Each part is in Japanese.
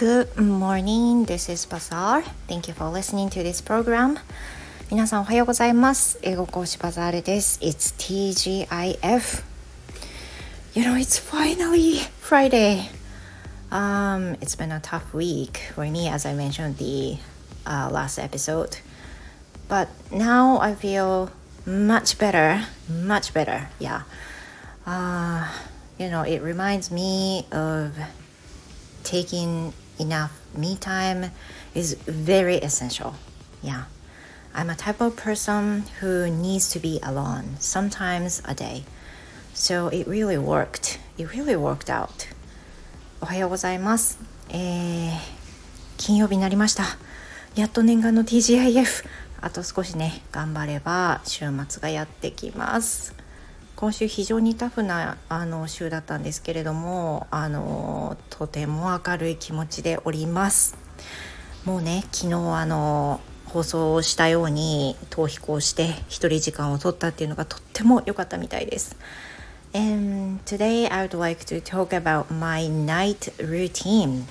Good morning, this is Bazaar. Thank you for listening to this program. 皆さんおはようございます。英語講師バザールです。It's TGIF. You know, it's finally Friday. Um, it's been a tough week for me, as I mentioned the uh, last episode. But now I feel much better, much better. Yeah. Uh, you know, it reminds me of taking enough me time is very essential. Yeah. I'm a type of person who needs to be alone sometimes a day. So it really worked. It really worked out. おはようございます。えー、金曜日になりました。やっと念願の TGIF。あと少しね、頑張れば週末がやってきます。今週非常にタフなあの週だったんですけれどもあのとても明るい気持ちでおります。もうね昨日あの放送したように逃避行して一人時間を取ったっていうのがとっても良かったみたいです。And today I would like to talk about my night routine.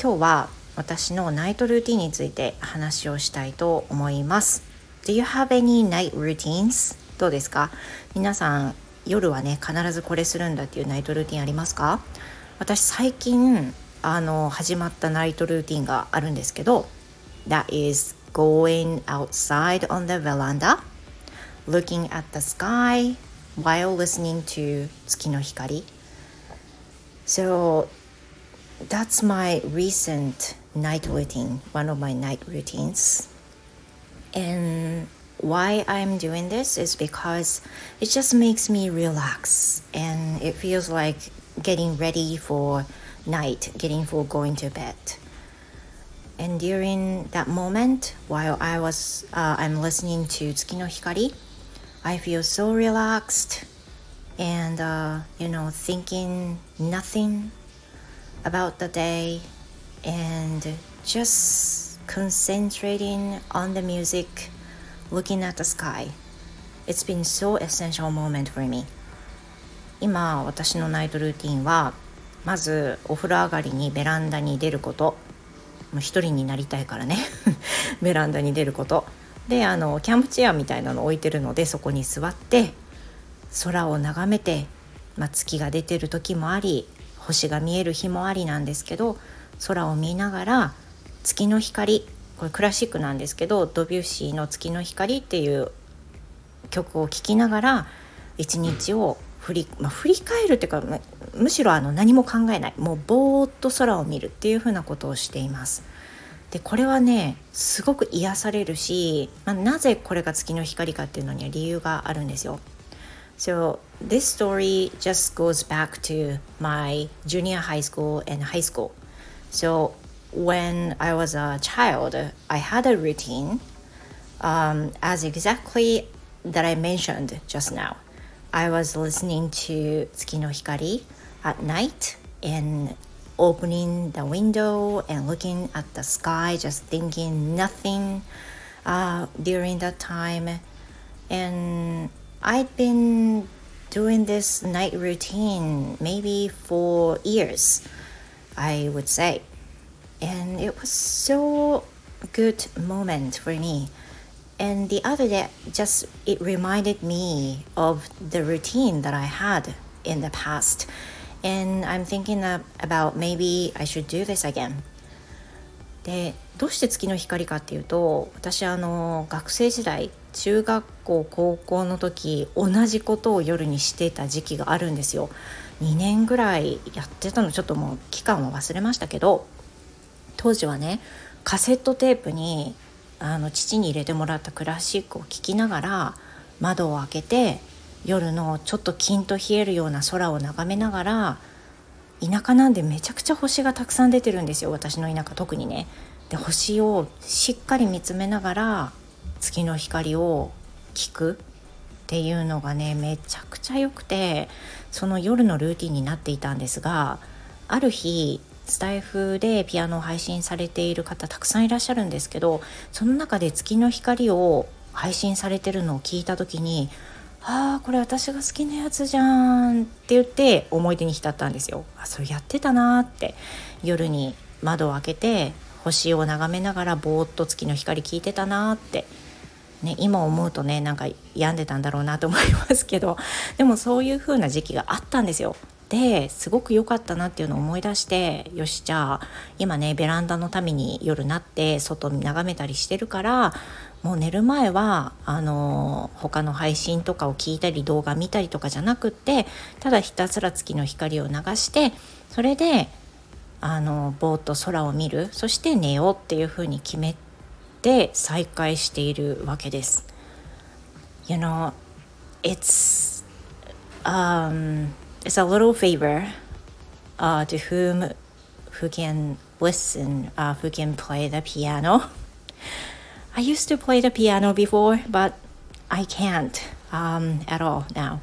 今日は私のナイトルーティンについて話をしたいと思います。Do you have any night routines? どうですか皆さん夜はね必ずこれするんだっていうナイトルーティンありますか私最近あの始まったナイトルーティンがあるんですけど That is going outside on the veranda looking at the sky while listening to 月の光 So that's my recent night routine one of my night routines and why I'm doing this is because it just makes me relax and it feels like getting ready for night, getting for going to bed. And during that moment, while I was uh, I'm listening to Tsuki no Hikari, I feel so relaxed and uh, you know thinking nothing about the day and just concentrating on the music looking at the sky. It's been so essential moment for me. 今私のナイトルーティンはまずお風呂上がりにベランダに出ることもう一人になりたいからね ベランダに出ることであのキャンプチェアみたいなの置いてるのでそこに座って空を眺めて、まあ、月が出てる時もあり星が見える日もありなんですけど空を見ながら月の光これクラシックなんですけどドビュッシーの「月の光」っていう曲を聴きながら一日を振り,、まあ、振り返るっていうか、むしろあの何も考えないもうぼーっと空を見るっていうふうなことをしています。でこれはねすごく癒されるし、まあ、なぜこれが月の光かっていうのには理由があるんですよ。So this story just goes back to my junior high school and high school. So when I was a child, I had a routine um, as exactly that I mentioned just now. I was listening to Tsuki no Hikari at night and opening the window and looking at the sky, just thinking nothing uh, during that time. And I'd been doing this night routine maybe for years, I would say and it was so good moment for me and the other day just it reminded me of the routine that i had in the past and i'm thinking about maybe i should do this again でどうして月の光かっていうと私あの学生時代中学校高校の時同じことを夜にしてた時期があるんですよ2年ぐらいやってたのちょっともう期間は忘れましたけど当時はねカセットテープにあの父に入れてもらったクラシックを聴きながら窓を開けて夜のちょっとキンと冷えるような空を眺めながら田舎なんでめちゃくちゃ星がたくさん出てるんですよ私の田舎特にね。で星をしっかり見つめながら月の光を聞くっていうのがねめちゃくちゃ良くてその夜のルーティンになっていたんですがある日スタイフでピアノを配信されている方たくさんいらっしゃるんですけどその中で月の光を配信されてるのを聞いた時にああこれ私が好きなやつじゃんって言って思い出に浸ったんですよあそれやってたなって夜に窓を開けて星を眺めながらぼーっと月の光聞いてたなってね、今思うとねなんか病んでたんだろうなと思いますけどでもそういう風な時期があったんですよ。ですごく良かったなっていうのを思い出してよしじゃあ今ねベランダのために夜なって外に眺めたりしてるからもう寝る前はあの他の配信とかを聞いたり動画見たりとかじゃなくってただひたすら月の光を流してそれであのぼーっと空を見るそして寝ようっていうふうに決めて再開しているわけです。You know, it's um, it's a little favor uh, to whom who can listen, uh, who can play the piano. I used to play the piano before, but I can't um, at all now.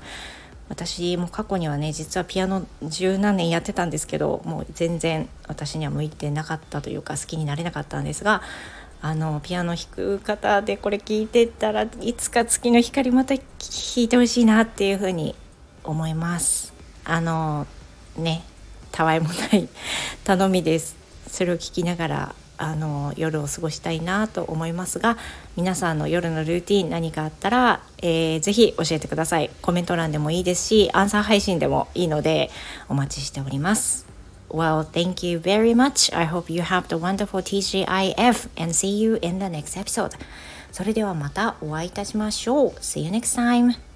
私も過去にはね実はピアノ十何年やってたんですけどもう全然私には向いてなかったというか好きになれなかったんですがあのピアノ弾く方でこれ聞いてたらいつか月の光また弾いてほしいなっていうふうに思いますあのねたわいもない 頼みですそれを聞きながらあの夜を過ごしたいなと思いますが皆さんの夜のルーティン何かあったら、えー、ぜひ教えてくださいコメント欄でもいいですしアンサー配信でもいいのでお待ちしております Well, thank you very much. I hope you have the wonderful TGIF and see you in the next episode. それではまたお会いいたしましょう。See you next time.